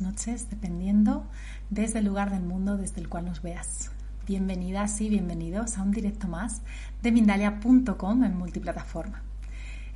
noches, dependiendo desde el lugar del mundo desde el cual nos veas. Bienvenidas y bienvenidos a un directo más de Mindalia.com en multiplataforma.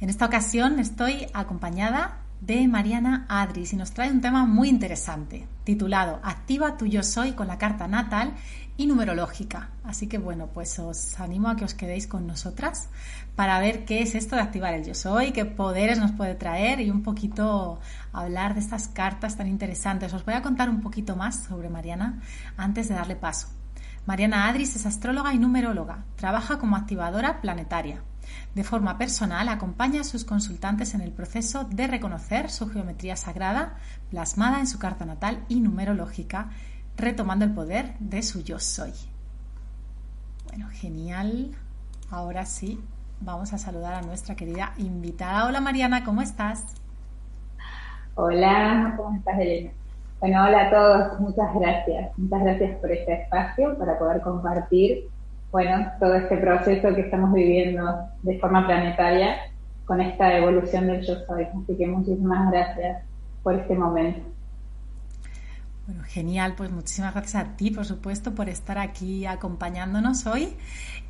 En esta ocasión estoy acompañada de Mariana Adris y nos trae un tema muy interesante titulado Activa tu yo soy con la carta natal y numerológica. Así que bueno, pues os animo a que os quedéis con nosotras para ver qué es esto de activar el yo soy, qué poderes nos puede traer y un poquito hablar de estas cartas tan interesantes. Os voy a contar un poquito más sobre Mariana antes de darle paso. Mariana Adris es astróloga y numeróloga. Trabaja como activadora planetaria. De forma personal, acompaña a sus consultantes en el proceso de reconocer su geometría sagrada plasmada en su carta natal y numerológica retomando el poder de su yo soy. Bueno, genial. Ahora sí, vamos a saludar a nuestra querida invitada. Hola Mariana, ¿cómo estás? Hola, ¿cómo estás Elena? Bueno, hola a todos, muchas gracias. Muchas gracias por este espacio para poder compartir, bueno, todo este proceso que estamos viviendo de forma planetaria con esta evolución del yo soy. Así que muchísimas gracias por este momento. Bueno, genial, pues muchísimas gracias a ti, por supuesto, por estar aquí acompañándonos hoy.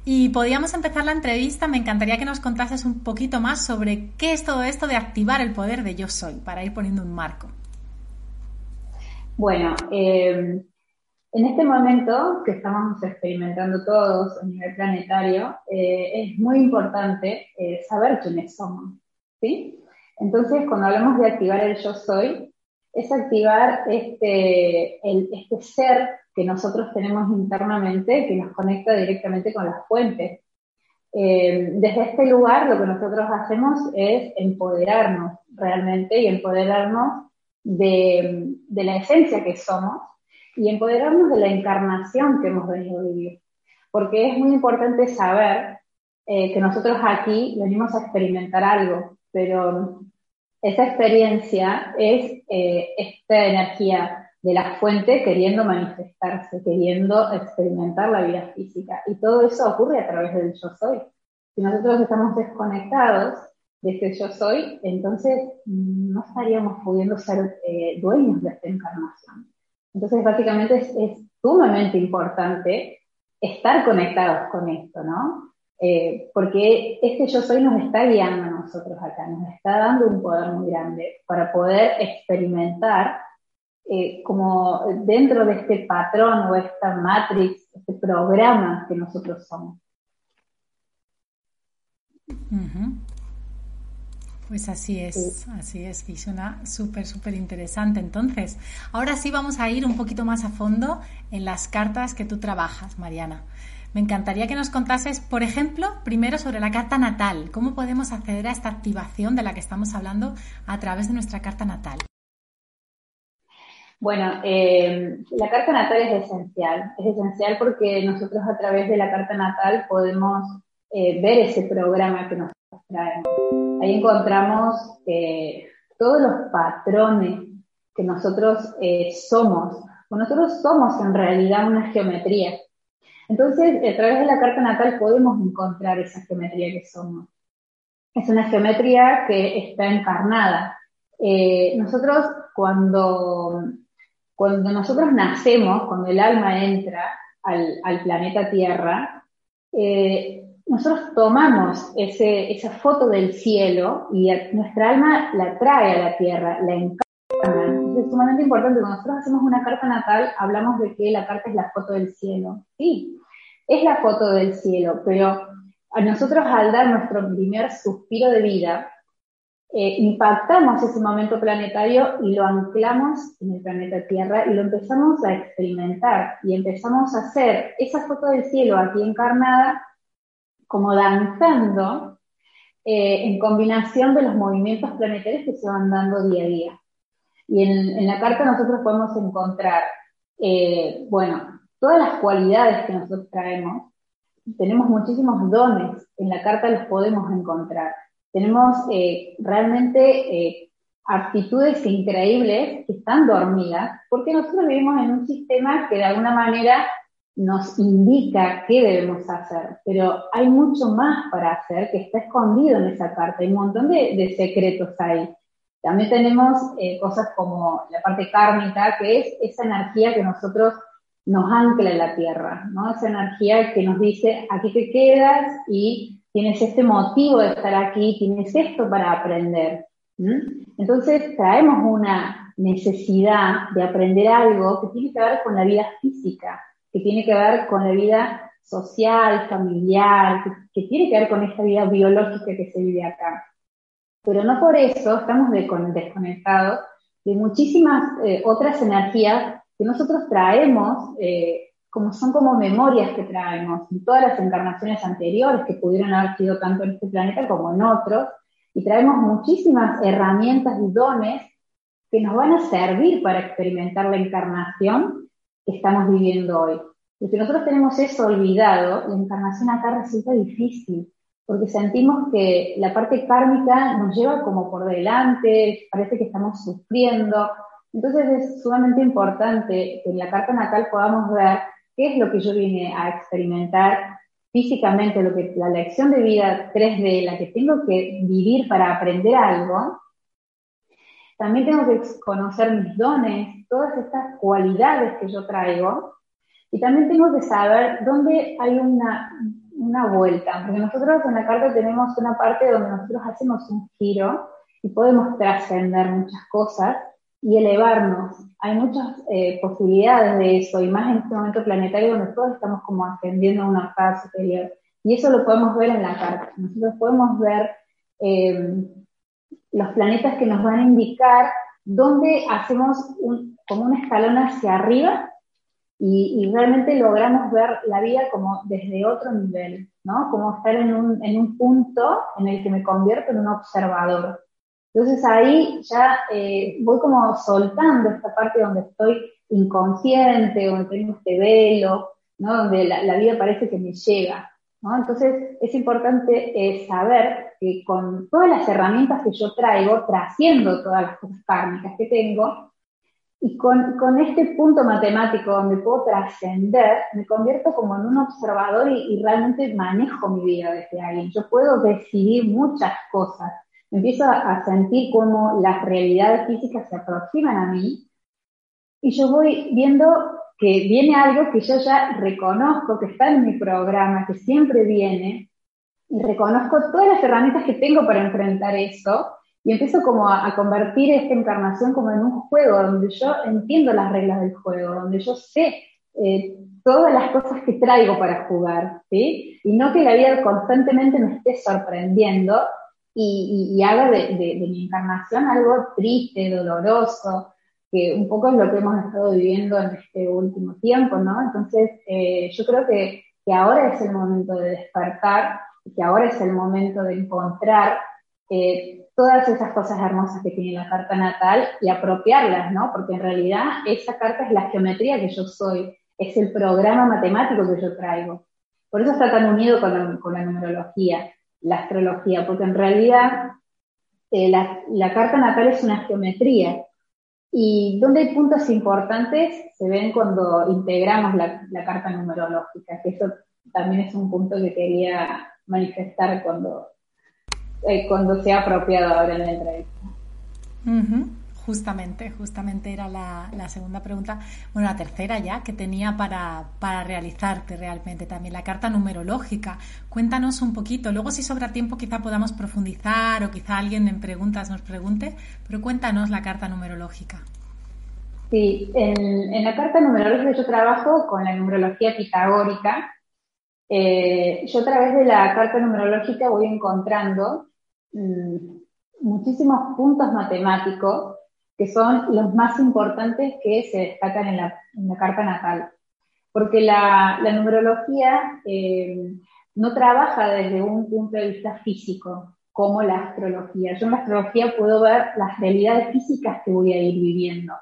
Y podríamos empezar la entrevista, me encantaría que nos contases un poquito más sobre qué es todo esto de activar el poder de yo soy, para ir poniendo un marco. Bueno, eh, en este momento que estamos experimentando todos a nivel planetario, eh, es muy importante eh, saber quiénes somos, ¿sí? Entonces, cuando hablamos de activar el yo soy, es activar este, este ser que nosotros tenemos internamente, que nos conecta directamente con las fuentes. Eh, desde este lugar lo que nosotros hacemos es empoderarnos realmente y empoderarnos de, la esencia que somos y empoderarnos de la encarnación que hemos venido a vivir. Porque es muy importante saber eh, que nosotros aquí venimos a experimentar algo, pero esa experiencia es eh, esta energía de la fuente queriendo manifestarse, queriendo experimentar la vida física. Y todo eso ocurre a través del yo soy. Si nosotros estamos desconectados de este yo soy, entonces no estaríamos pudiendo ser eh, dueños de esta encarnación. Entonces, básicamente es, sumamente importante estar conectados con esto, ¿no? Eh, porque este yo soy nos está guiando a nosotros acá, nos está dando un poder muy grande para poder experimentar eh, como dentro de este patrón o esta matrix, este programa que nosotros somos. Pues así es, así es, y suena súper, súper interesante. Entonces, ahora sí vamos a ir un poquito más a fondo en las cartas que tú trabajas, Mariana. Me encantaría que nos contases, por ejemplo, primero sobre la carta natal. ¿Cómo podemos acceder a esta activación de la que estamos hablando a través de nuestra carta natal? Bueno, eh, la carta natal es esencial. Es esencial porque nosotros a través de la carta natal podemos eh, ver ese programa que nos Ahí encontramos eh, todos los patrones que nosotros somos. nosotros somos en realidad una geometría. Entonces, a través de la carta natal podemos encontrar esa geometría que somos. Es una geometría que está encarnada. Eh, nosotros cuando, cuando nosotros nacemos, cuando el alma entra al, planeta Tierra, eh, nosotros tomamos esa foto del cielo y nuestra alma la trae a la Tierra, la encarna es sumamente importante. Cuando nosotros hacemos una carta natal, hablamos de que la carta es la foto del cielo. Sí, es la foto del cielo, pero a nosotros al dar nuestro primer suspiro de vida, eh, impactamos ese momento planetario y lo anclamos en el planeta Tierra y lo empezamos a experimentar y empezamos a hacer esa foto del cielo aquí encarnada como danzando eh, en combinación de los movimientos planetarios que se van dando día a día. Y en, la carta nosotros podemos encontrar, eh, bueno, todas las cualidades que nosotros traemos. Tenemos muchísimos dones, en la carta los podemos encontrar. Tenemos eh, realmente eh, aptitudes increíbles que están dormidas, porque nosotros vivimos en un sistema que de alguna manera nos indica qué debemos hacer, pero hay mucho más para hacer que está escondido en esa carta, hay un montón de, de secretos ahí También tenemos eh, cosas como la parte kármica, que es esa energía que nosotros nos ancla en la tierra, ¿no? Esa energía que nos dice, aquí te quedas y tienes este motivo de estar aquí, tienes esto para aprender. Entonces traemos una necesidad de aprender algo que tiene que ver con la vida física, que tiene que ver con la vida social, familiar, que, tiene que ver con esta vida biológica que se vive acá. Pero no por eso estamos desconectados de muchísimas eh, otras energías que nosotros traemos, eh, como son como memorias que traemos en todas las encarnaciones anteriores que pudieron haber sido tanto en este planeta como en otros, y traemos muchísimas herramientas y dones que nos van a servir para experimentar la encarnación que estamos viviendo hoy. Y si nosotros tenemos eso olvidado, la encarnación acá resulta difícil, porque sentimos que la parte kármica nos lleva como por delante, parece que estamos sufriendo. Entonces es sumamente importante que en la carta natal podamos ver qué es lo que yo vine a experimentar físicamente, lo que la lección de vida 3D, la que tengo que vivir para aprender algo. También tengo que conocer mis dones, todas estas cualidades que yo traigo. Y también tengo que saber dónde hay una, una vuelta, porque nosotros en la carta tenemos una parte donde nosotros hacemos un giro y podemos trascender muchas cosas y elevarnos. Hay muchas eh, posibilidades de eso, y más en este momento planetario donde todos estamos como ascendiendo a una fase superior. Y eso lo podemos ver en la carta. Nosotros podemos ver eh, los planetas que nos van a indicar dónde hacemos un, como un escalón hacia arriba y, realmente logramos ver la vida como desde otro nivel, ¿no? Como estar en un, en un punto en el que me convierto en un observador. Entonces ahí ya eh, voy como soltando esta parte donde estoy inconsciente, donde tengo este velo, ¿no? donde la, vida parece que me llega. Entonces es importante eh, saber que con todas las herramientas que yo traigo, trasciendo todas las cosas que tengo, y con, con, este punto matemático donde puedo trascender, me convierto como en un observador y, realmente manejo mi vida desde ahí. Yo puedo decidir muchas cosas empiezo a sentir cómo las realidades físicas se aproximan a mí y yo voy viendo que viene algo que yo ya reconozco, que está en mi programa, que siempre viene, y reconozco todas las herramientas que tengo para enfrentar eso, y empiezo como a, convertir esta encarnación como en un juego, donde yo entiendo las reglas del juego, donde yo sé eh, todas las cosas que traigo para jugar, ¿sí? Y no que la vida constantemente me esté sorprendiendo, y, haga de, mi encarnación algo triste, doloroso, que un poco es lo que hemos estado viviendo en este último tiempo, ¿no? Entonces, eh, yo creo que, ahora es el momento de despertar, que ahora es el momento de encontrar eh, todas esas cosas hermosas que tiene la carta natal y apropiarlas, ¿no? Porque en realidad esa carta es la geometría que yo soy, es el programa matemático que yo traigo. Por eso está tan unido con con la numerología la astrología, porque en realidad eh, la, carta natal es una geometría y donde hay puntos importantes se ven cuando integramos la, carta numerológica, que eso también es un punto que quería manifestar cuando, eh, cuando sea apropiado ahora en la entrevista. Justamente, justamente era la, segunda pregunta, bueno, la tercera ya que tenía para, para, realizarte realmente también, la carta numerológica. Cuéntanos un poquito, luego si sobra tiempo quizá podamos profundizar o quizá alguien en preguntas nos pregunte, pero cuéntanos la carta numerológica. Sí, en, la carta numerológica yo trabajo con la numerología pitagórica. Eh, yo a través de la carta numerológica voy encontrando mm, muchísimos puntos matemáticos que son los más importantes que se destacan en la, carta natal. Porque la, numerología eh, no trabaja desde un punto de vista físico, como la astrología. Yo en la astrología puedo ver las realidades físicas que voy a ir viviendo,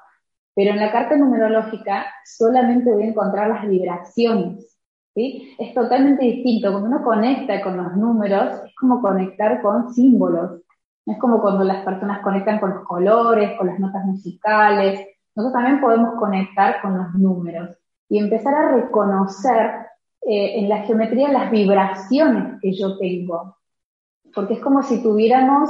pero en la carta numerológica solamente voy a encontrar las vibraciones. ¿sí? Es totalmente distinto. Cuando uno conecta con los números, es como conectar con símbolos. Es como cuando las personas conectan con los colores, con las notas musicales. Nosotros también podemos conectar con los números y empezar a reconocer eh, en la geometría las vibraciones que yo tengo. Porque es como si tuviéramos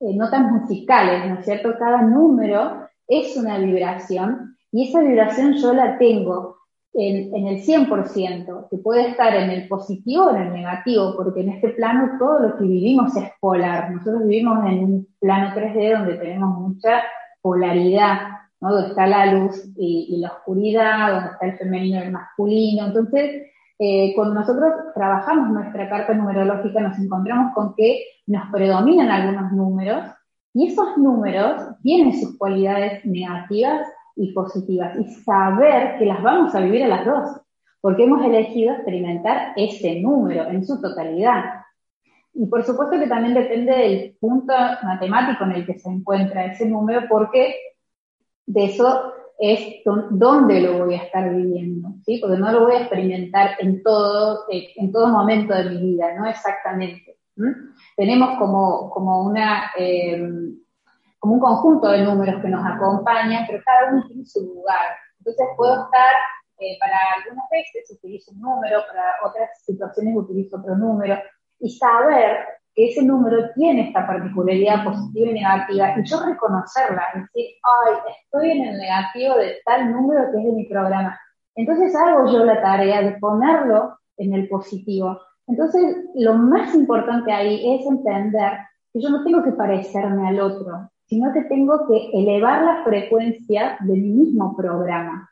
eh, notas musicales, ¿no es cierto? Cada número es una vibración y esa vibración yo la tengo en, en, el 100%, que puede estar en el positivo o en el negativo, porque en este plano todo lo que vivimos es polar. Nosotros vivimos en un plano 3D donde tenemos mucha polaridad, ¿no? donde está la luz y, la oscuridad, donde está el femenino y el masculino. Entonces, eh, cuando nosotros trabajamos nuestra carta numerológica nos encontramos con que nos predominan algunos números y esos números tienen sus cualidades negativas y positivas y saber que las vamos a vivir a las dos, porque hemos elegido experimentar ese número en su totalidad. Y por supuesto que también depende del punto matemático en el que se encuentra ese número, porque de eso es dónde lo voy a estar viviendo, ¿sí? Porque no lo voy a experimentar en todo, eh, en todo momento de mi vida, no exactamente. Tenemos como, como una, eh, como un conjunto de números que nos acompañan, pero cada uno tiene su lugar. Entonces puedo estar, eh, para algunas veces utilizo un número, para otras situaciones utilizo otro número, y saber que ese número tiene esta particularidad positiva y negativa, y yo reconocerla, decir, ay, estoy en el negativo de tal número que es de mi programa. Entonces hago yo la tarea de ponerlo en el positivo. Entonces, lo más importante ahí es entender que yo no tengo que parecerme al otro, sino que tengo que elevar la frecuencia de mi mismo programa.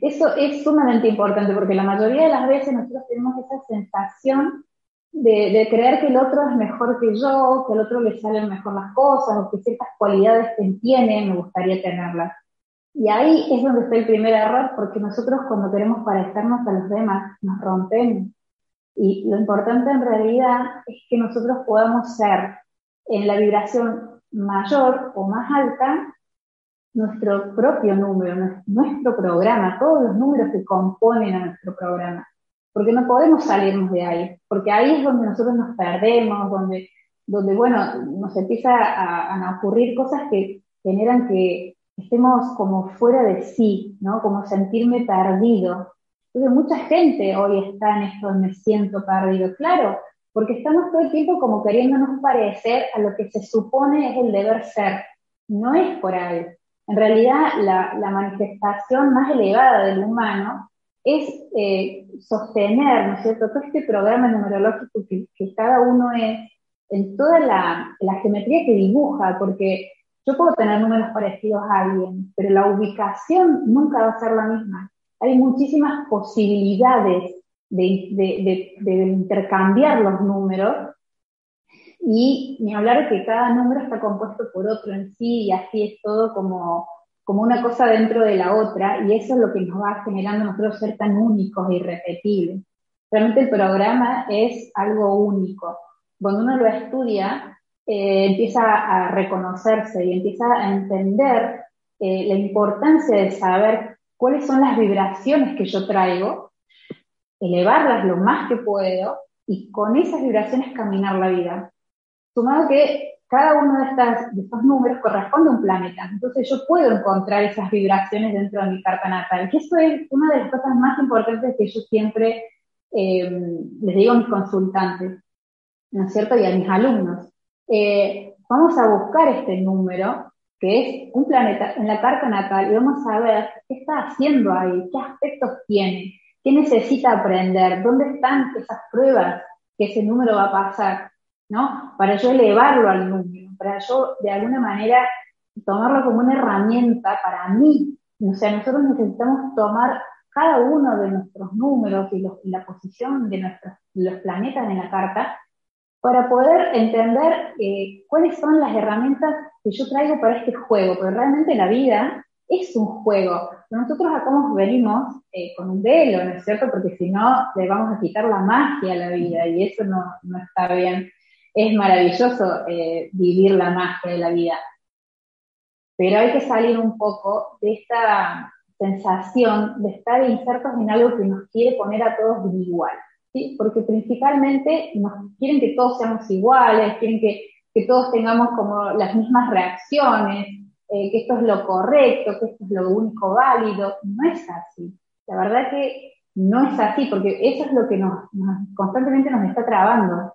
Eso es sumamente importante porque la mayoría de las veces nosotros tenemos esa sensación de, creer que el otro es mejor que yo, que al otro le salen mejor las cosas, o que ciertas cualidades que tiene me gustaría tenerlas. Y ahí es donde está el primer error, porque nosotros cuando queremos parecernos a los demás nos rompemos. Y lo importante en realidad es que nosotros podamos ser en la vibración mayor o más alta nuestro propio número, nuestro programa, todos los números que componen a nuestro programa porque no podemos salirnos de ahí, porque ahí es donde nosotros nos perdemos, donde, donde bueno, nos empieza a, a ocurrir cosas que generan que estemos como fuera de sí, ¿no? Como sentirme perdido. Entonces mucha gente hoy está en esto, me siento perdido, claro, porque estamos todo el tiempo como queriéndonos parecer a lo que se supone es el deber ser. No es por ahí. En realidad, la, la manifestación más elevada del humano es eh, sostener, ¿no es cierto?, todo este programa numerológico que, cada uno es, en toda la, geometría que dibuja, porque yo puedo tener números parecidos a alguien, pero la ubicación nunca va a ser la misma. Hay muchísimas posibilidades de, intercambiar los números y ni hablar que cada número está compuesto por otro en sí y así es todo como como una cosa dentro de la otra, y eso es lo que nos va generando nosotros ser tan únicos e irrepetibles. Realmente el programa es algo único. Cuando uno lo estudia, eh, empieza a reconocerse y empieza a entender eh, la importancia de saber cuáles son las vibraciones que yo traigo, elevarlas lo más que puedo y con esas vibraciones caminar la vida. Sumado que cada uno de, estos números corresponde a un planeta. Entonces yo puedo encontrar esas vibraciones dentro de mi carta natal. Y eso es una de las cosas más importantes que yo siempre eh, les digo a mis consultantes, ¿no es cierto? Y a mis alumnos. Eh, vamos a buscar este número, que es un planeta en la carta natal, y vamos a ver qué está haciendo ahí, qué aspectos tiene, qué necesita aprender, dónde están esas pruebas que ese número va a pasar. ¿no? Para yo elevarlo al número, para yo de alguna manera tomarlo como una herramienta para mí. O sea, nosotros necesitamos tomar cada uno de nuestros números y, la posición de nuestros, los planetas en la carta para poder entender eh, cuáles son las herramientas que yo traigo para este juego, porque realmente la vida es un juego. Nosotros acá nos venimos eh, con un velo, ¿no es cierto? Porque si no, le vamos a quitar la magia a la vida y eso no, no está bien es maravilloso eh, vivir la magia de la vida. Pero hay que salir un poco de esta sensación de estar insertos en algo que nos quiere poner a todos igual. ¿sí? Porque principalmente nos quieren que todos seamos iguales, quieren que, todos tengamos como las mismas reacciones, eh, que esto es lo correcto, que esto es lo único válido. No es así. La verdad que no es así, porque eso es lo que nos constantemente nos está trabando.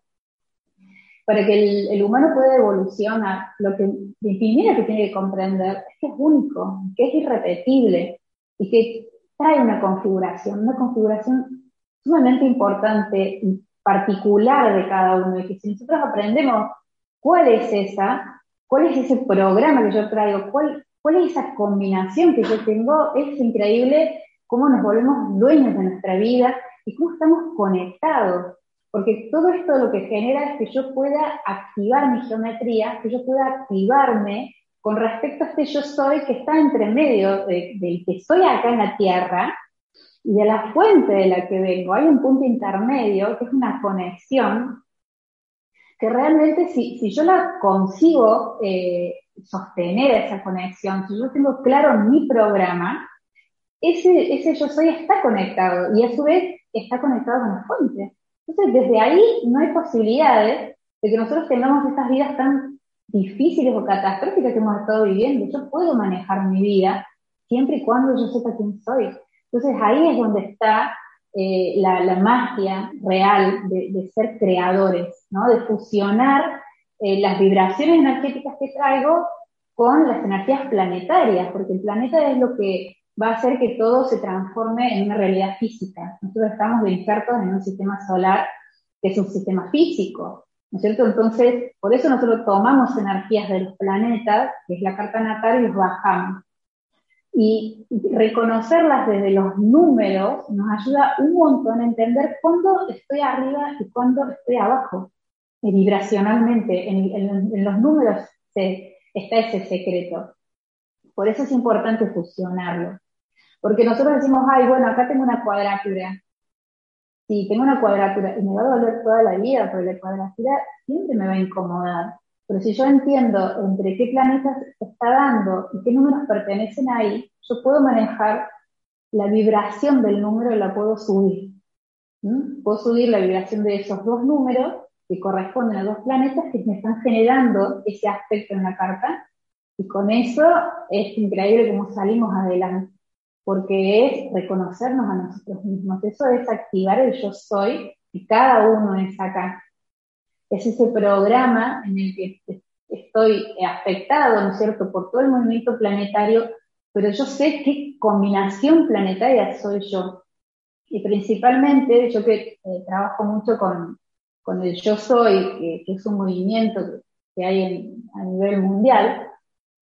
para que el, humano pueda evolucionar, lo que primero que tiene que comprender es que es único, que es irrepetible y que trae una configuración, una configuración sumamente importante y particular de cada uno, y que si nosotros aprendemos cuál es esa, cuál es ese programa que yo traigo, cuál, es esa combinación que yo tengo, es increíble cómo nos volvemos dueños de nuestra vida y cómo estamos conectados. Porque todo esto lo que genera es que yo pueda activar mi geometría, que yo pueda activarme con respecto a este yo soy que está entre medio del que soy acá en la Tierra y de la fuente de la que vengo. Hay un punto intermedio que es una conexión que realmente si, si yo la consigo eh, sostener esa conexión, si yo tengo claro mi programa, ese, ese yo soy está conectado y a su vez está conectado con la fuente. Entonces, desde ahí no hay posibilidades de que nosotros tengamos estas vidas tan difíciles o catastróficas que hemos estado viviendo. Yo puedo manejar mi vida siempre y cuando yo sepa quién soy. Entonces, ahí es donde está eh, la, magia real de, ser creadores, ¿no? de fusionar eh, las vibraciones energéticas que traigo con las energías planetarias, porque el planeta es lo que va a hacer que todo se transforme en una realidad física. Nosotros estamos insertos en un sistema solar que es un sistema físico, ¿no es cierto? Entonces, por eso nosotros tomamos energías de los planetas, que es la carta natal, y los bajamos. Y reconocerlas desde los números nos ayuda un montón a entender cuándo estoy arriba y cuándo estoy abajo, vibracionalmente. En, los números está ese secreto. Por eso es importante fusionarlo. Porque nosotros decimos, ay, bueno, acá tengo una cuadratura. Sí, tengo una cuadratura y me va a doler toda la vida, porque la cuadratura siempre me va a incomodar. Pero si yo entiendo entre qué planetas está dando y qué números pertenecen ahí, yo puedo manejar la vibración del número y la puedo subir. Puedo subir la vibración de esos dos números que corresponden a dos planetas que me están generando ese aspecto en la carta. Y con eso es increíble cómo salimos adelante porque es reconocernos a nosotros mismos. Eso es activar el yo soy y cada uno es acá. Es ese programa en el que estoy afectado, ¿no es cierto?, por todo el movimiento planetario, pero yo sé qué combinación planetaria soy yo. Y principalmente, yo que eh, trabajo mucho con, con, el yo soy, que, es un movimiento que, hay a nivel mundial,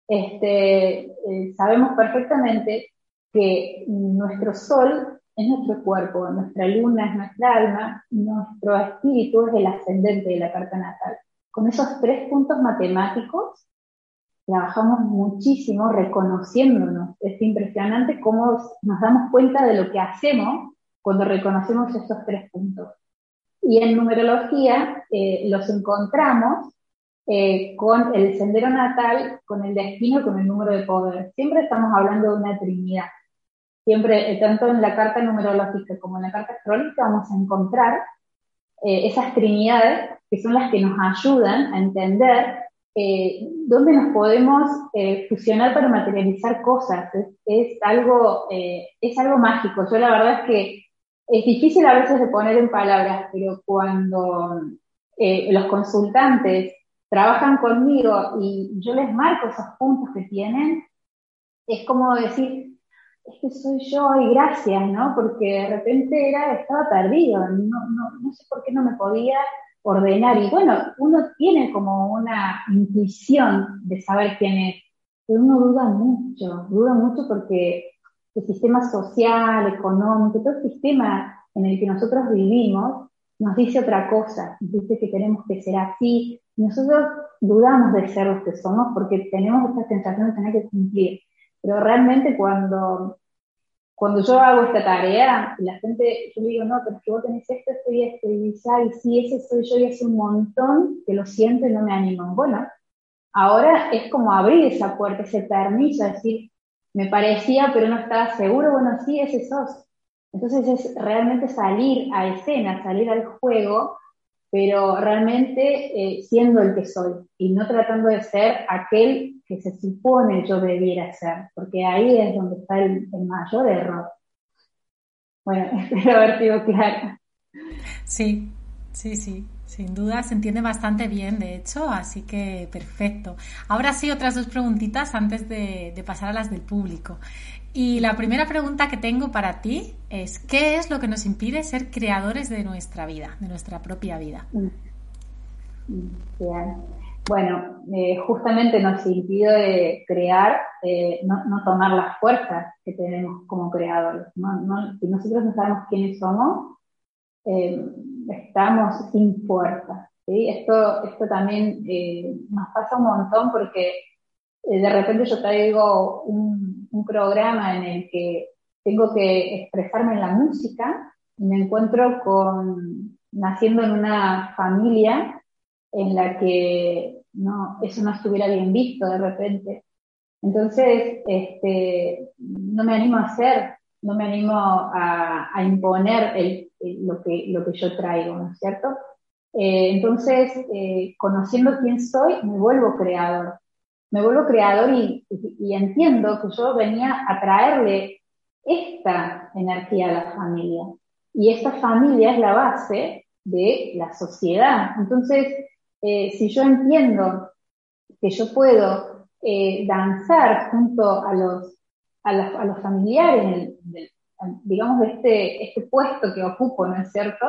este, eh, sabemos perfectamente que nuestro sol es nuestro cuerpo, nuestra luna es nuestra alma, nuestro espíritu es el ascendente de la carta natal. Con esos tres puntos matemáticos trabajamos muchísimo reconociéndonos. Es impresionante cómo nos damos cuenta de lo que hacemos cuando reconocemos esos tres puntos. Y en numerología eh, los encontramos eh, con el sendero natal, con el destino, con el número de poder. Siempre estamos hablando de una trinidad siempre, eh, tanto en la carta numerológica como en la carta astrológica, vamos a encontrar eh, esas trinidades que son las que nos ayudan a entender eh, dónde nos podemos fusionar para materializar cosas. Es, algo, es algo mágico. Yo la verdad es que es difícil a veces de poner en palabras, pero cuando los consultantes trabajan conmigo y yo les marco esos puntos que tienen, es como decir, es que soy yo y gracias, ¿no? Porque de repente era, estaba perdido, no, no, no sé por qué no me podía ordenar. Y bueno, uno tiene como una intuición de saber quién es, pero uno duda mucho, duda mucho porque el sistema social, económico, todo el sistema en el que nosotros vivimos nos dice otra cosa, nos dice que tenemos que ser así. Nosotros dudamos de ser los que somos porque tenemos esta sensación de tener que cumplir. Pero realmente cuando, cuando yo hago esta tarea, la gente, yo le digo, no, pero es que vos tenés esto, esto y esto, y dice, ay, sí, ese soy yo, y hace un montón que lo siento y no me animan. Bueno, ahora es como abrir esa puerta, ese permiso, decir, me parecía, pero no estaba seguro, bueno, sí, ese sos. Entonces es realmente salir a escena, salir al juego, pero realmente eh, siendo el que soy y no tratando de ser aquel que se supone yo debiera ser, porque ahí es donde está el, mayor error. Bueno, espero haber sido clara. Sí, Sí, sí, sin duda se entiende bastante bien, de hecho, así que perfecto. Ahora sí, otras dos preguntitas antes de, pasar a las del público. Y la primera pregunta que tengo para ti es, ¿qué es lo que nos impide ser creadores de nuestra vida, de nuestra propia vida? Mm. Bueno, eh, justamente nos impide crear, eh, no, tomar las fuerzas que tenemos como creadores. si nosotros no sabemos quiénes somos, eh, estamos sin fuerza. Esto, esto también nos pasa un montón porque de repente yo traigo un, un, programa en el que tengo que expresarme en la música me encuentro con naciendo en una familia en la que eso no estuviera bien visto de repente. Entonces, este, no me animo a hacer, no me animo a, imponer el lo, que, lo que yo traigo, ¿no es cierto? Eh, entonces, eh, conociendo quién soy, me vuelvo creador. Me vuelvo creador y, entiendo que yo venía a traerle esta energía a la familia. Y esta familia es la base de la sociedad. Entonces, eh, si yo entiendo que yo puedo danzar junto a los, a, los familiares del, digamos, de este, este puesto que ocupo, ¿no es cierto?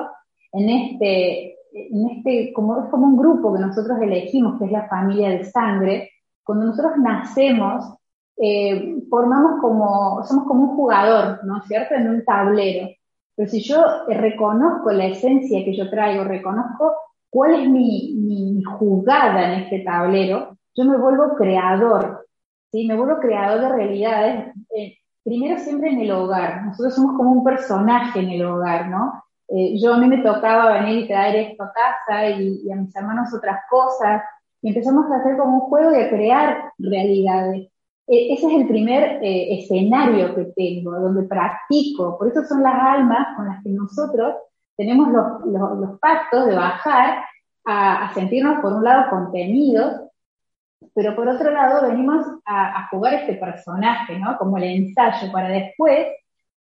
En este, en este, como es como un grupo que nosotros elegimos, que es la familia de sangre, cuando nosotros nacemos, eh, formamos como, somos como un jugador, ¿no es cierto?, en un tablero. Pero si yo reconozco la esencia que yo traigo, reconozco cuál es mi, mi jugada en este tablero, yo me vuelvo creador, ¿sí? Me vuelvo creador de realidades eh, primero siempre en el hogar. Nosotros somos como un personaje en el hogar, ¿no? Eh, yo a mí me tocaba venir y traer esto a casa y, a mis hermanos otras cosas. Y empezamos a hacer como un juego de crear realidades. E, ese es el primer eh, escenario que tengo, donde practico. Por eso son las almas con las que nosotros tenemos los, los, pactos de bajar a, a sentirnos, por un lado, contenidos pero por otro lado venimos a, jugar este personaje, ¿no? Como el ensayo para después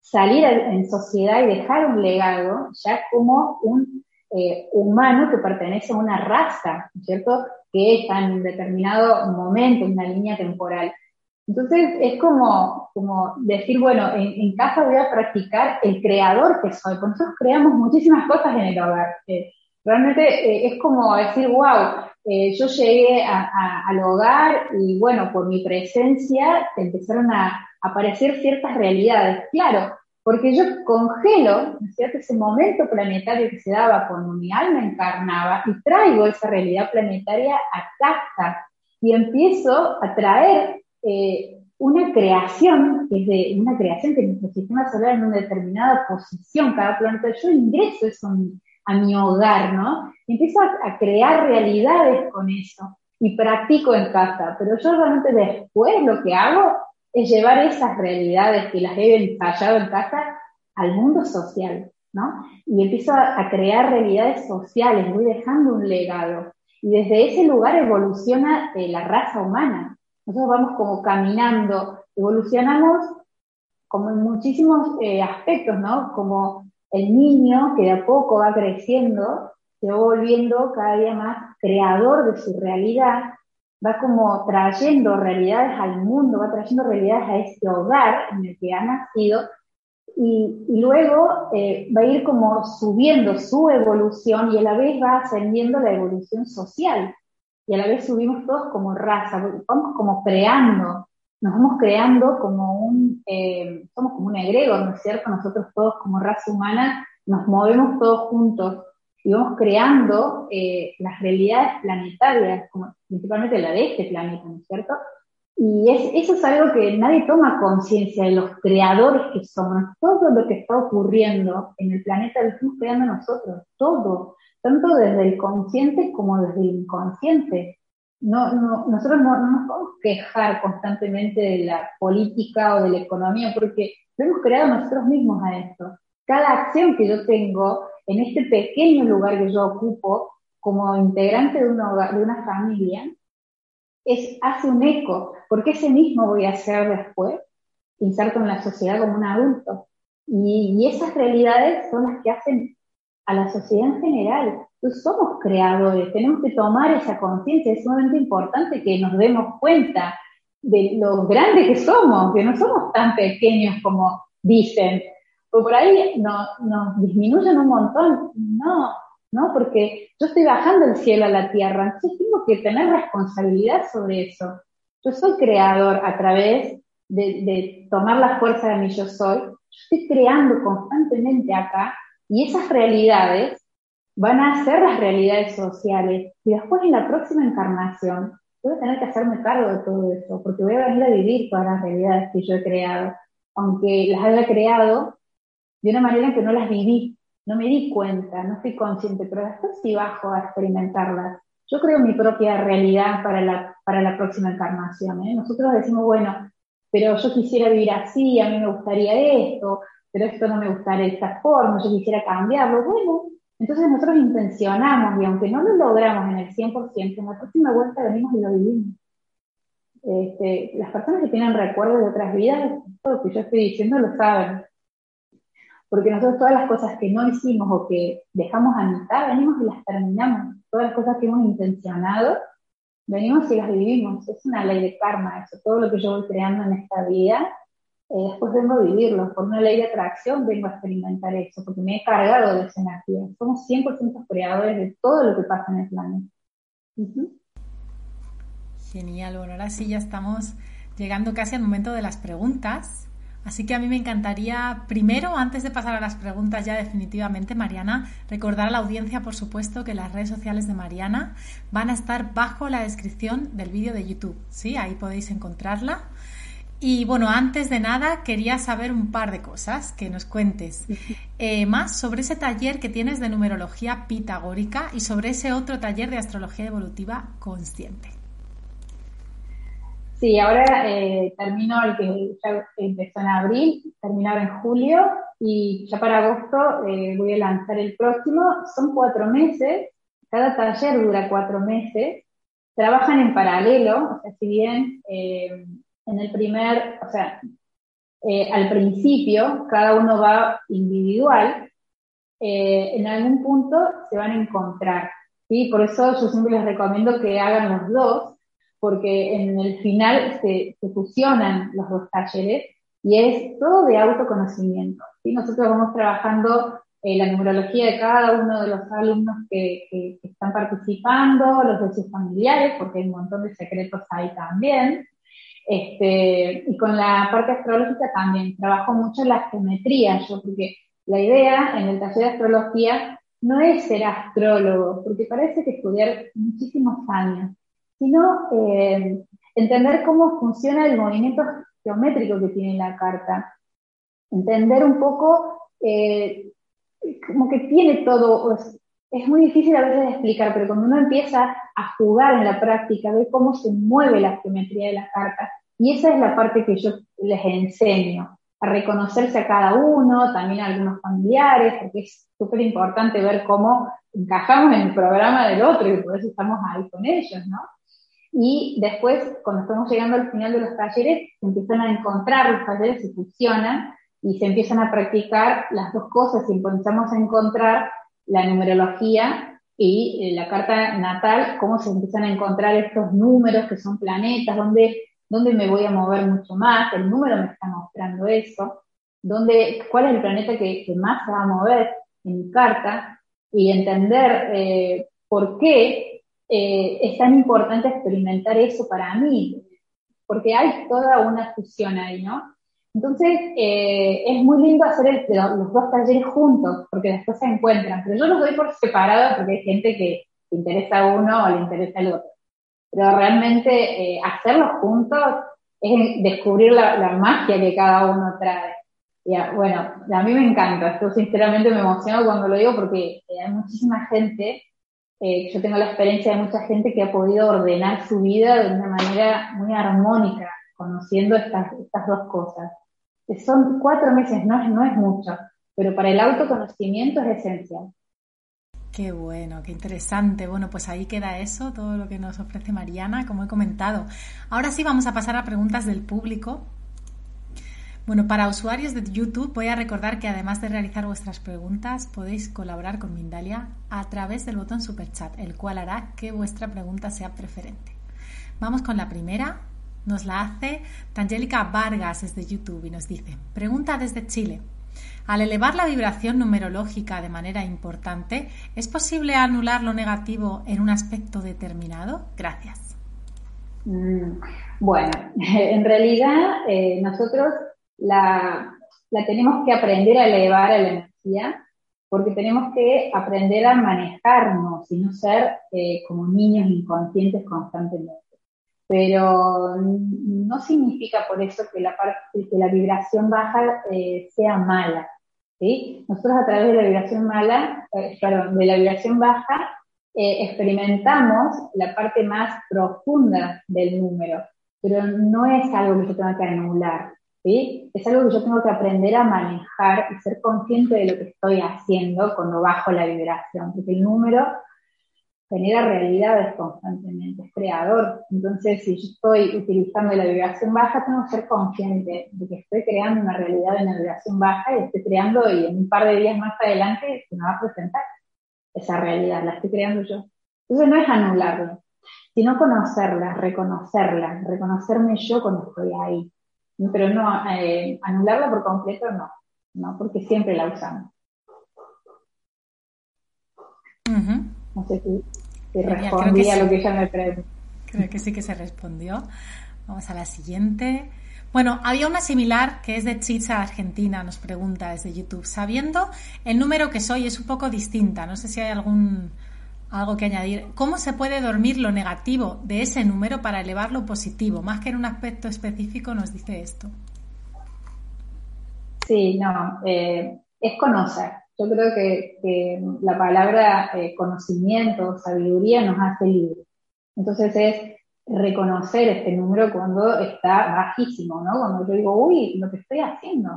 salir en sociedad y dejar un legado ya como un eh, humano que pertenece a una raza, ¿cierto? Que está en determinado momento, en una línea temporal. Entonces es como, como decir, bueno, en, casa voy a practicar el creador que soy, porque nosotros creamos muchísimas cosas en el hogar. Realmente eh, es como decir, wow, eh, yo llegué al hogar y bueno, por mi presencia empezaron a aparecer ciertas realidades. Claro, porque yo congelo, ¿no cierto?, ese momento planetario que se daba cuando mi alma encarnaba y traigo esa realidad planetaria a casa y empiezo a traer eh, una creación, que es de una creación que nuestro sistema solar en una determinada posición, cada planeta, yo ingreso eso a mi hogar, ¿no? empiezo a, crear realidades con eso y practico en casa, pero yo realmente después lo que hago es llevar esas realidades que las he ensayado en casa al mundo social, ¿no? Y empiezo a, crear realidades sociales, voy dejando un legado. Y desde ese lugar evoluciona eh, la raza humana. Nosotros vamos como caminando, evolucionamos como en muchísimos eh, aspectos, ¿no? Como el niño que de a poco va creciendo, se va volviendo cada día más creador de su realidad, va como trayendo realidades al mundo, va trayendo realidades a este hogar en el que ha nacido, y, luego eh, va a ir como subiendo su evolución y a la vez va ascendiendo la evolución social, y a la vez subimos todos como raza, vamos como creando nos vamos creando como un, eh, somos como un egregor, ¿no es cierto? Nosotros todos como raza humana nos movemos todos juntos y vamos creando eh, las realidades planetarias, como principalmente la de este planeta, ¿no es cierto? Y es, eso es algo que nadie toma conciencia de los creadores que somos. Todo lo que está ocurriendo en el planeta lo estamos creando nosotros, todo, tanto desde el consciente como desde el inconsciente no, no, nosotros no, nos podemos quejar constantemente de la política o de la economía porque lo hemos creado nosotros mismos a esto. Cada acción que yo tengo en este pequeño lugar que yo ocupo como integrante de, de una familia es, hace un eco, porque ese mismo voy a hacer después, inserto en la sociedad como un adulto. Y, y esas realidades son las que hacen a la sociedad en general. Entonces somos creadores, tenemos que tomar esa conciencia, es sumamente importante que nos demos cuenta de lo grande que somos, que no somos tan pequeños como dicen, o por ahí nos disminuyen un montón, no, no, porque yo estoy bajando el cielo a la tierra, entonces tengo que tener responsabilidad sobre eso. Yo soy creador a través de, de tomar la fuerza de mi yo soy, yo estoy creando constantemente acá y esas realidades van a ser las realidades sociales. Y después en la próxima encarnación voy a tener que hacerme cargo de todo eso, porque voy a venir a vivir todas las realidades que yo he creado, aunque las haya creado de una manera en que no las viví, no me di cuenta, no fui consciente, pero después sí bajo a experimentarlas. Yo creo mi propia realidad para la, para la próxima encarnación. ¿eh? Nosotros decimos, bueno, pero yo quisiera vivir así, a mí me gustaría esto, pero esto no me gustaría de esta forma, yo quisiera cambiarlo. Bueno, entonces nosotros intencionamos y aunque no lo logramos en el 100%, en la próxima vuelta venimos y lo vivimos. Este, las personas que tienen recuerdos de otras vidas, todo lo que yo estoy diciendo lo saben. Porque nosotros todas las cosas que no hicimos o que dejamos a mitad, venimos y las terminamos. Todas las cosas que hemos intencionado, venimos y las vivimos. Es una ley de karma eso. Todo lo que yo voy creando en esta vida, eh, después vengo a vivirlo. Por una ley de atracción vengo a experimentar eso, porque me he cargado de esa energía. Somos 100% creadores de todo lo que pasa en el planeta. Genial. Bueno, ahora sí ya estamos llegando casi al momento de las preguntas. Así que a mí me encantaría, primero, antes de pasar a las preguntas ya definitivamente, Mariana, recordar a la audiencia, por supuesto, que las redes sociales de Mariana van a estar bajo la descripción del vídeo de YouTube. Sí, ahí podéis encontrarla. Y bueno, antes de nada, quería saber un par de cosas, que nos cuentes eh, más sobre ese taller que tienes de numerología pitagórica y sobre ese otro taller de astrología evolutiva consciente. Sí, ahora eh, termino el que ya empezó en abril, terminó en julio y ya para agosto eh, voy a lanzar el próximo. Son cuatro meses, cada taller dura cuatro meses, trabajan en paralelo, o sea, si bien eh, en el primer, o sea, al principio cada uno va individual, en algún punto se van a encontrar. ¿sí? Por eso yo siempre les recomiendo que hagan los dos porque en el final se, fusionan los dos talleres y es todo de autoconocimiento. ¿sí? Nosotros vamos trabajando eh, la numerología de cada uno de los alumnos que, están participando, los de sus familiares, porque hay un montón de secretos ahí también. Este, y con la parte astrológica también, trabajo mucho la geometría, yo, porque la idea en el taller de astrología no es ser astrólogo, porque parece que estudiar muchísimos años sino eh, entender cómo funciona el movimiento geométrico que tiene la carta, entender un poco eh, como que tiene todo, es, muy difícil a veces de explicar, pero cuando uno empieza a jugar en la práctica, ve cómo se mueve la geometría de la carta, y esa es la parte que yo les enseño, a reconocerse a cada uno, también a algunos familiares, porque es súper importante ver cómo encajamos en el programa del otro y por eso estamos ahí con ellos, ¿no? Y después, cuando estamos llegando al final de los talleres, se empiezan a encontrar los talleres, se fusionan y se empiezan a practicar las dos cosas y empezamos a encontrar la numerología y eh, la carta natal, cómo se empiezan a encontrar estos números que son planetas, dónde, dónde me voy a mover mucho más, el número me está mostrando eso, dónde, cuál es el planeta que, más se va a mover en mi carta y entender eh, por qué eh, es tan importante experimentar eso para mí, porque hay toda una fusión ahí, ¿no? Entonces, eh, es muy lindo hacer los dos talleres juntos, porque después se encuentran, pero yo los doy por separado porque hay gente que le interesa a uno o le interesa al otro. Pero realmente eh, hacerlos juntos es descubrir la, magia que cada uno trae. Y, bueno, a mí me encanta, yo sinceramente me emociono cuando lo digo porque hay muchísima gente eh, yo tengo la experiencia de mucha gente que ha podido ordenar su vida de una manera muy armónica, conociendo estas, estas dos cosas. Son cuatro meses, no, no es mucho, pero para el autoconocimiento es esencial. Qué bueno, qué interesante. Bueno, pues ahí queda eso, todo lo que nos ofrece Mariana, como he comentado. Ahora sí vamos a pasar a preguntas del público. Bueno, para usuarios de YouTube voy a recordar que además de realizar vuestras preguntas podéis colaborar con Mindalia a través del botón Super Chat, el cual hará que vuestra pregunta sea preferente. Vamos con la primera. Nos la hace Tangélica Vargas desde YouTube y nos dice, pregunta desde Chile. Al elevar la vibración numerológica de manera importante, ¿es posible anular lo negativo en un aspecto determinado? Gracias. Mm, bueno, en realidad eh, nosotros la, tenemos que aprender a elevar a la energía porque tenemos que aprender a manejarnos y no ser eh, como niños inconscientes constantemente. Pero no significa por eso que la, parte, que la vibración baja eh, sea mala. ¿sí? Nosotros a través de la vibración mala, eh, perdón, de la vibración baja, experimentamos la parte más profunda del número, pero no es algo que yo tenga que anular. Es algo que yo tengo que aprender a manejar y ser consciente de lo que estoy haciendo cuando bajo la vibración, porque el número genera realidades constantemente, es creador. Entonces, si yo estoy utilizando la vibración baja, tengo que ser consciente de que estoy creando una realidad en la vibración baja y estoy creando y en un par de días más adelante se me va a presentar esa realidad, la estoy creando yo. Entonces no es anularlo, sino conocerla, reconocerla, reconocerme yo cuando estoy ahí pero no, eh, anularla por completo no, no, porque siempre la usamos. No sé si, respondí a lo que ella me preguntó. Creo que sí que se respondió. Vamos a la siguiente. Bueno, había una similar que es de Chicha Argentina, nos pregunta desde YouTube. Sabiendo el número que soy es un poco distinta. No sé si hay algún algo que añadir. ¿Cómo se puede dormir lo negativo de ese número para elevar lo positivo? Más que en un aspecto específico nos dice esto. Sí, no, eh, es conocer. Yo creo que, la palabra eh, conocimiento, sabiduría nos hace libres. Entonces es reconocer este número cuando está bajísimo, ¿no? Cuando yo digo, uy, lo que estoy haciendo.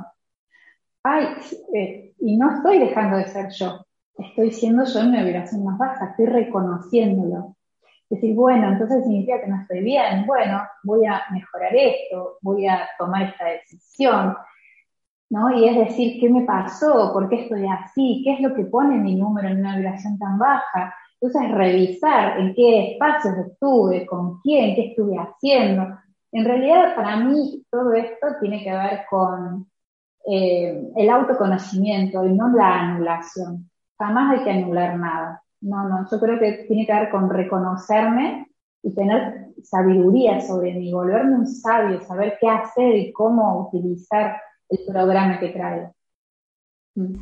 Ay, eh, y no estoy dejando de ser yo estoy siendo yo en una vibración más baja, estoy reconociéndolo. Decir, bueno, entonces significa que no estoy bien, bueno, voy a mejorar esto, voy a tomar esta decisión, ¿no? Y es decir, ¿qué me pasó? ¿Por qué estoy así? ¿Qué es lo que pone mi número en una vibración tan baja? Entonces, revisar en qué espacios estuve, con quién, qué estuve haciendo. En realidad, para mí, todo esto tiene que ver con eh, el autoconocimiento y no la anulación jamás hay que anular nada. No, no, yo creo que tiene que ver con reconocerme y tener sabiduría sobre mí, volverme un sabio, saber qué hacer y cómo utilizar el programa que traigo. Mm.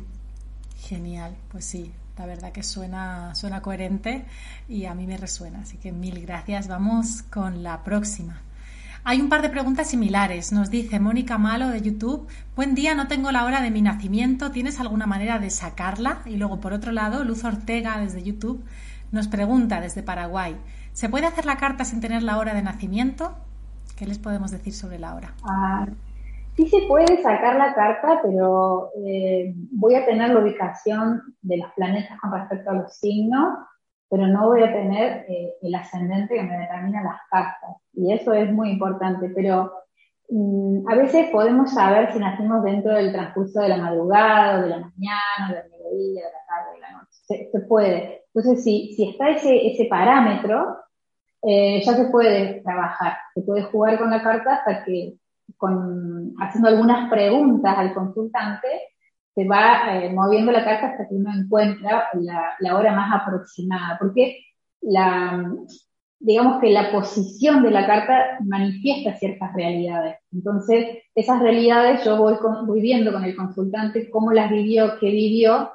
Genial, pues sí, la verdad que suena, suena coherente y a mí me resuena, así que mil gracias. Vamos con la próxima. Hay un par de preguntas similares. Nos dice Mónica Malo de YouTube, buen día, no tengo la hora de mi nacimiento, ¿tienes alguna manera de sacarla? Y luego, por otro lado, Luz Ortega desde YouTube nos pregunta desde Paraguay, ¿se puede hacer la carta sin tener la hora de nacimiento? ¿Qué les podemos decir sobre la hora? Ah, sí se puede sacar la carta, pero eh, voy a tener la ubicación de los planetas con respecto a los signos pero no voy a tener eh, el ascendente que me determina las cartas. Y eso es muy importante, pero mm, a veces podemos saber si nacimos dentro del transcurso de la madrugada, de la mañana, del mediodía, de la tarde, de la noche. Se, puede. Entonces, si, si está ese, ese parámetro, eh, ya se puede trabajar, se puede jugar con la carta hasta que, con, haciendo algunas preguntas al consultante, se va eh, moviendo la carta hasta que uno encuentra la, hora más aproximada, porque la, digamos que la posición de la carta manifiesta ciertas realidades. Entonces, esas realidades yo voy, voy viendo con el consultante cómo las vivió, qué vivió,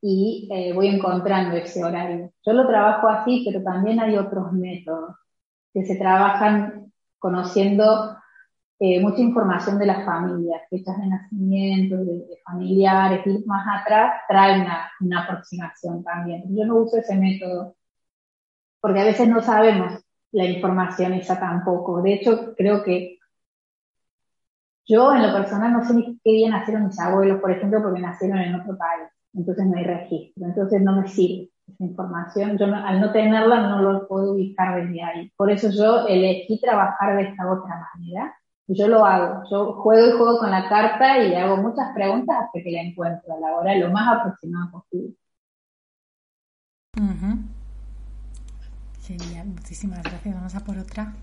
y eh, voy encontrando ese horario. Yo lo trabajo así, pero también hay otros métodos que se trabajan conociendo eh, mucha información de las familias, fechas de nacimiento, de, familiares, y más atrás, trae una, aproximación también. Yo no uso ese método porque a veces no sabemos la información esa tampoco. De hecho, creo que yo en lo personal no sé ni qué día nacieron mis abuelos, por ejemplo, porque nacieron en otro país. Entonces no hay registro. Entonces no me sirve esa información. Yo al no tenerla no lo puedo ubicar desde ahí. Por eso yo elegí trabajar de esta otra manera Yo lo hago, yo juego y juego con la carta y hago muchas preguntas hasta que la encuentro a la hora lo más aproximado posible. Genial, muchísimas gracias. Vamos a por otra.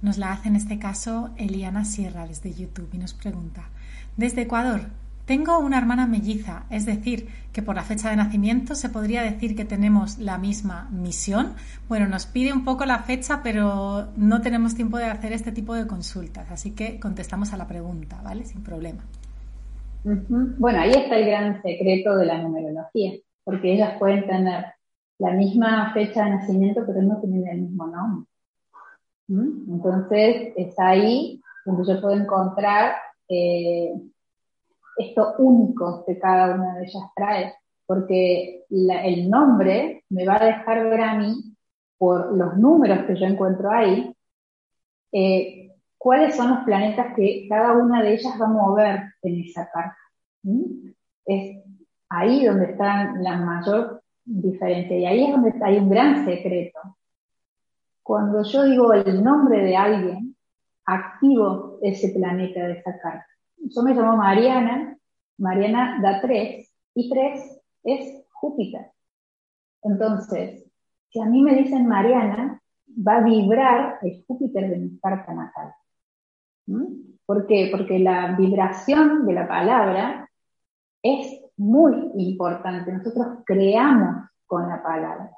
Nos la hace en este caso Eliana Sierra desde YouTube y nos pregunta, desde Ecuador, tengo una hermana melliza, es decir, que por la fecha de nacimiento se podría decir que tenemos la misma misión. Bueno, nos pide un poco la fecha, pero no tenemos tiempo de hacer este tipo de consultas, así que contestamos a la pregunta, ¿vale? Sin problema. Bueno, ahí está el gran secreto de la numerología, porque ellas pueden tener la misma fecha de nacimiento, pero no tienen el mismo nombre. ¿Mm? Entonces, es ahí donde yo puedo encontrar eh, esto único que cada una de ellas trae, porque el nombre me va a dejar ver a mí, por los números que yo encuentro ahí, eh, cuáles son los planetas que cada una de ellas va a mover en esa carta. Es ahí donde está la mayor diferente. Y ahí es donde hay un gran secreto. Cuando yo digo el nombre de alguien, activo ese planeta de esa carta. Yo me llamo Mariana, Mariana da 3 y 3 es Júpiter. Entonces, si a mí me dicen Mariana, va a vibrar el Júpiter de mi carta natal. ¿Mm? ¿Por qué? Porque la vibración de la palabra es muy importante. Nosotros creamos con la palabra.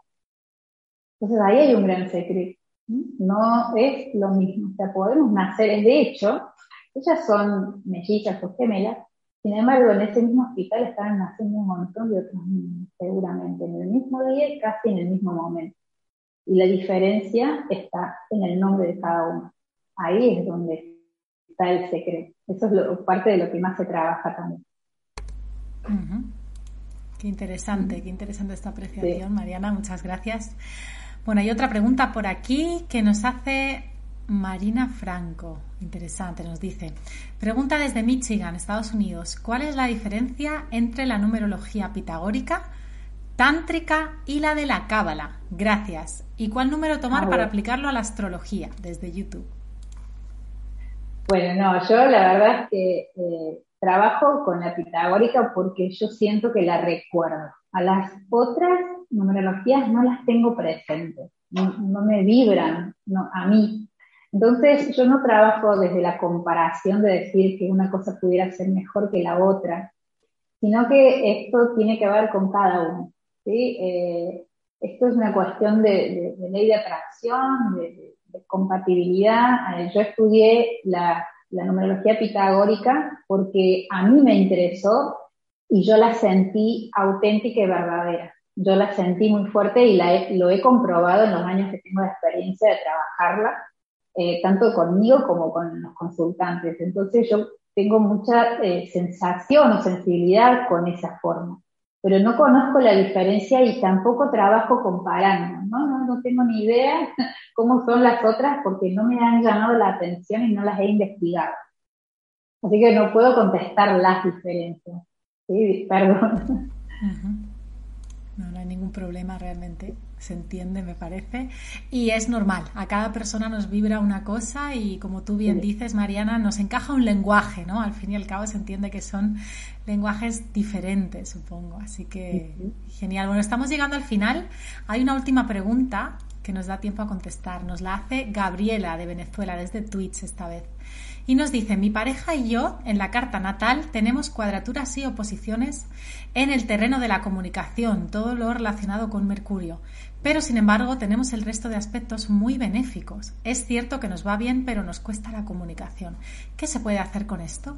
Entonces ahí hay un gran secreto. No es lo mismo. O sea, podemos nacer, de hecho, ellas son mellizas o gemelas, sin embargo, en ese mismo hospital estaban naciendo un montón de otros niños, seguramente, en el mismo día y casi en el mismo momento. Y la diferencia está en el nombre de cada uno. Ahí es donde está el secreto. Eso es parte de lo que más se trabaja también. Qué interesante, qué interesante esta apreciación, Mariana, muchas gracias. Bueno, hay otra pregunta por aquí que nos hace Marina Franco. Interesante, nos dice. Pregunta desde Michigan, Estados Unidos. ¿Cuál es la diferencia entre la numerología pitagórica, tántrica y la de la cábala? Gracias. ¿Y cuál número tomar ah, para aplicarlo a la astrología desde YouTube? Bueno, no, yo la verdad es que eh, trabajo con la pitagórica porque yo siento que la recuerdo. A las otras numerologías no las tengo presentes, no, me vibran no, a mí. Entonces yo no trabajo desde la comparación de decir que una cosa pudiera ser mejor que la otra, sino que esto tiene que ver con cada uno. ¿sí? Eh, esto es una cuestión de, ley de atracción, de, de compatibilidad. Eh, yo estudié la la numerología pitagórica porque a mí me interesó y yo la sentí auténtica y verdadera. Yo la sentí muy fuerte y la lo he comprobado en los años que tengo de experiencia de trabajarla, eh, tanto conmigo como con los consultantes. Entonces yo tengo mucha eh, sensación o sensibilidad con esa forma pero no conozco la diferencia y tampoco trabajo comparando, ¿no? No, no tengo ni idea cómo son las otras porque no me han llamado la atención y no las he investigado. Así que no puedo contestar las diferencias. Sí, perdón. No, no hay ningún problema realmente. Se entiende, me parece. Y es normal. A cada persona nos vibra una cosa y como tú bien dices, Mariana, nos encaja un lenguaje, ¿no? Al fin y al cabo se entiende que son lenguajes diferentes, supongo. Así que genial. Bueno, estamos llegando al final. Hay una última pregunta que nos da tiempo a contestar. Nos la hace Gabriela de Venezuela, desde Twitch esta vez. Y nos dice, mi pareja y yo en la carta natal tenemos cuadraturas y oposiciones en el terreno de la comunicación, todo lo relacionado con Mercurio. Pero sin embargo tenemos el resto de aspectos muy benéficos. Es cierto que nos va bien, pero nos cuesta la comunicación. ¿Qué se puede hacer con esto?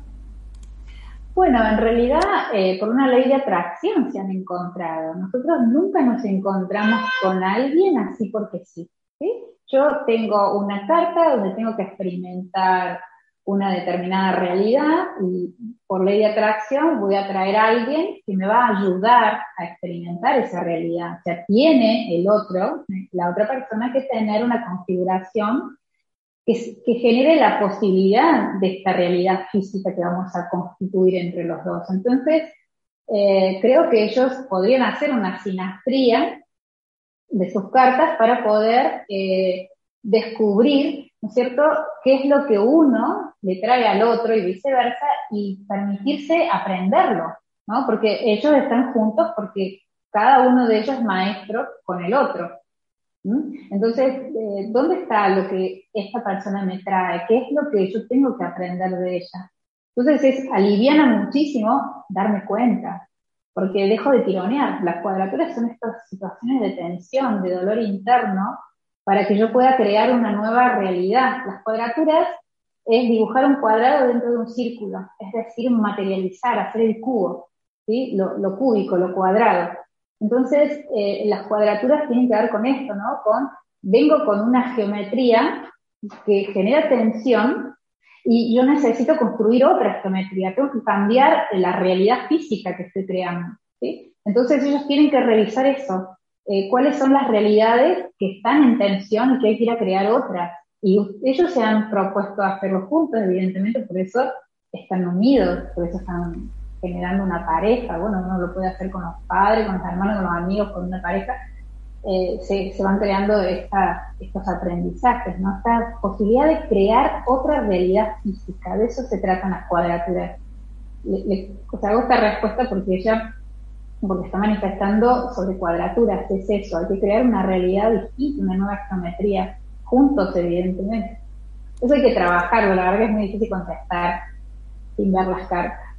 Bueno, en realidad, eh, por una ley de atracción se han encontrado. Nosotros nunca nos encontramos con alguien así porque sí. ¿sí? Yo tengo una carta donde tengo que experimentar una determinada realidad y por ley de atracción voy a traer a alguien que me va a ayudar a experimentar esa realidad. O sea, tiene el otro, la otra persona que tener una configuración que, genere la posibilidad de esta realidad física que vamos a constituir entre los dos. Entonces, eh, creo que ellos podrían hacer una sinastría de sus cartas para poder eh, descubrir ¿no es cierto?, qué es lo que uno le trae al otro y viceversa, y permitirse aprenderlo, ¿no? Porque ellos están juntos porque cada uno de ellos es maestro con el otro. Entonces, eh, ¿dónde está lo que esta persona me trae? ¿Qué es lo que yo tengo que aprender de ella? Entonces, es aliviana muchísimo darme cuenta, porque dejo de tironear. Las cuadraturas son estas situaciones de tensión, de dolor interno, para que yo pueda crear una nueva realidad. Las cuadraturas es dibujar un cuadrado dentro de un círculo, es decir, materializar, hacer el cubo, ¿sí? lo, cúbico, lo cuadrado. Entonces, eh, las cuadraturas tienen que ver con esto, ¿no? Con, vengo con una geometría que genera tensión y yo necesito construir otra geometría, tengo que cambiar la realidad física que estoy creando. ¿sí? Entonces ellos tienen que revisar eso, eh, cuáles son las realidades que están en tensión y que hay que ir a crear otras. Y ellos se han propuesto hacerlo juntos, evidentemente, por eso están unidos, por eso están generando una pareja. Bueno, uno lo puede hacer con los padres, con los hermanos, con los amigos, con una pareja. Eh, se, se, van creando esta, estos aprendizajes, ¿no? Esta posibilidad de crear otra realidad física. De eso se tratan las cuadraturas. Le, le, hago esta respuesta porque ella porque está manifestando sobre cuadraturas, es eso, hay que crear una realidad distinta, una nueva geometría, juntos evidentemente. Eso hay que trabajarlo, la verdad que es muy difícil contestar sin ver las cartas.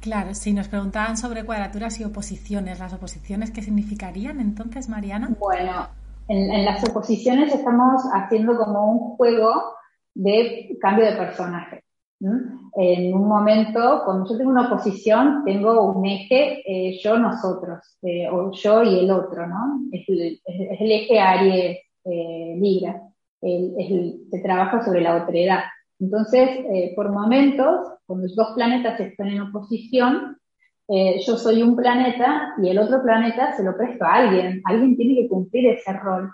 Claro, si nos preguntaban sobre cuadraturas y oposiciones, ¿las oposiciones qué significarían entonces, Mariana? Bueno, en, las oposiciones estamos haciendo como un juego de cambio de personaje. En un momento, cuando yo tengo una oposición, tengo un eje eh, yo, nosotros, eh, o yo y el otro, ¿no? Es el, eje Aries eh, se trabaja sobre la otredad. Entonces, eh, por momentos, cuando los dos planetas están en oposición, eh, yo soy un planeta y el otro planeta se lo presto a alguien. Alguien tiene que cumplir ese rol.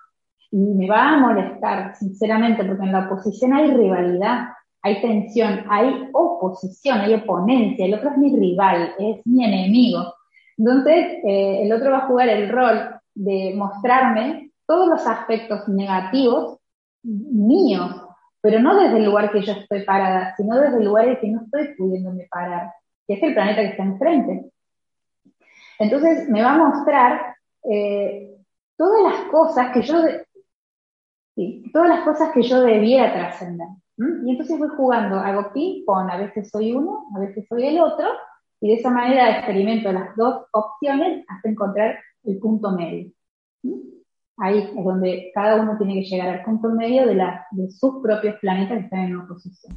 Y me va a molestar, sinceramente, porque en la oposición hay rivalidad, hay tensión, hay oposición, hay oponencia. El otro es mi rival, es mi enemigo. Entonces, eh, el otro va a jugar el rol de mostrarme todos los aspectos negativos míos pero no desde el lugar que yo estoy parada, sino desde el lugar en que no estoy pudiéndome parar, que es el planeta que está enfrente. Entonces me va a mostrar eh, todas las cosas que yo, todas las cosas que yo debiera trascender. Y entonces voy jugando, hago ping-pong, a veces soy uno, a veces soy el otro, y de esa manera experimento las dos opciones hasta encontrar el punto medio. Ahí es donde cada uno tiene que llegar al punto medio de, la, de sus propios planetas que están en oposición.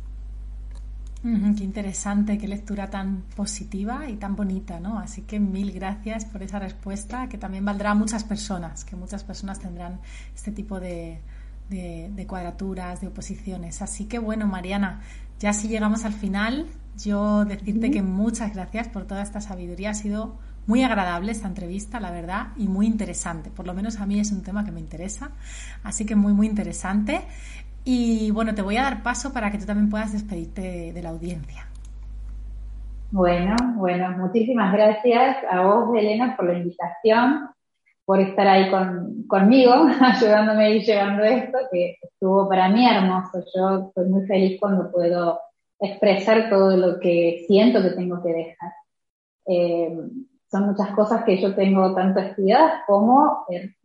qué interesante, qué lectura tan positiva y tan bonita, ¿no? Así que mil gracias por esa respuesta que también valdrá a muchas personas, que muchas personas tendrán este tipo de, de, cuadraturas, de oposiciones. Así que bueno, Mariana, ya si llegamos al final, yo decirte que muchas gracias por toda esta sabiduría. Ha sido muy agradable esta entrevista, la verdad, y muy interesante. Por lo menos a mí es un tema que me interesa, así que muy, muy interesante. Y bueno, te voy a dar paso para que tú también puedas despedirte de la audiencia. Bueno, bueno, muchísimas gracias a vos, Elena, por la invitación, por estar ahí conmigo, ayudándome ir llevando esto, que estuvo para mí hermoso. Yo estoy muy feliz cuando puedo expresar todo lo que siento que tengo que dejar. Eh, son muchas cosas que yo tengo tanto estudiadas como eh,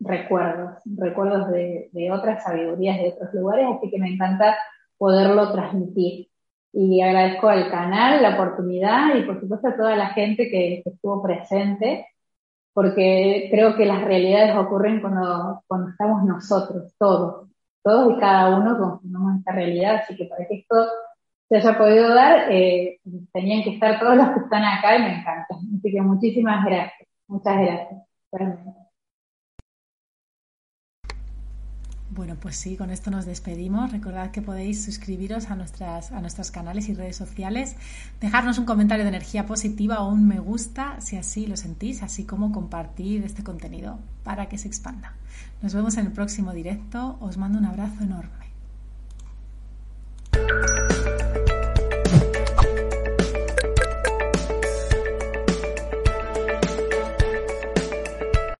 recuerdos, recuerdos de, otras sabidurías de otros lugares, así que me encanta poderlo transmitir. Y agradezco al canal la oportunidad y por supuesto a toda la gente que, estuvo presente, porque creo que las realidades ocurren cuando, cuando estamos nosotros, todos, todos y cada uno confundimos esta realidad, así que para que esto se haya podido dar, eh, tenían que estar todos los que están acá y me encanta. Así que muchísimas gracias. Muchas gracias. Bueno, pues sí, con esto nos despedimos. Recordad que podéis suscribiros a, nuestras, a nuestros canales y redes sociales, dejarnos un comentario de energía positiva o un me gusta si así lo sentís, así como compartir este contenido para que se expanda. Nos vemos en el próximo directo. Os mando un abrazo enorme.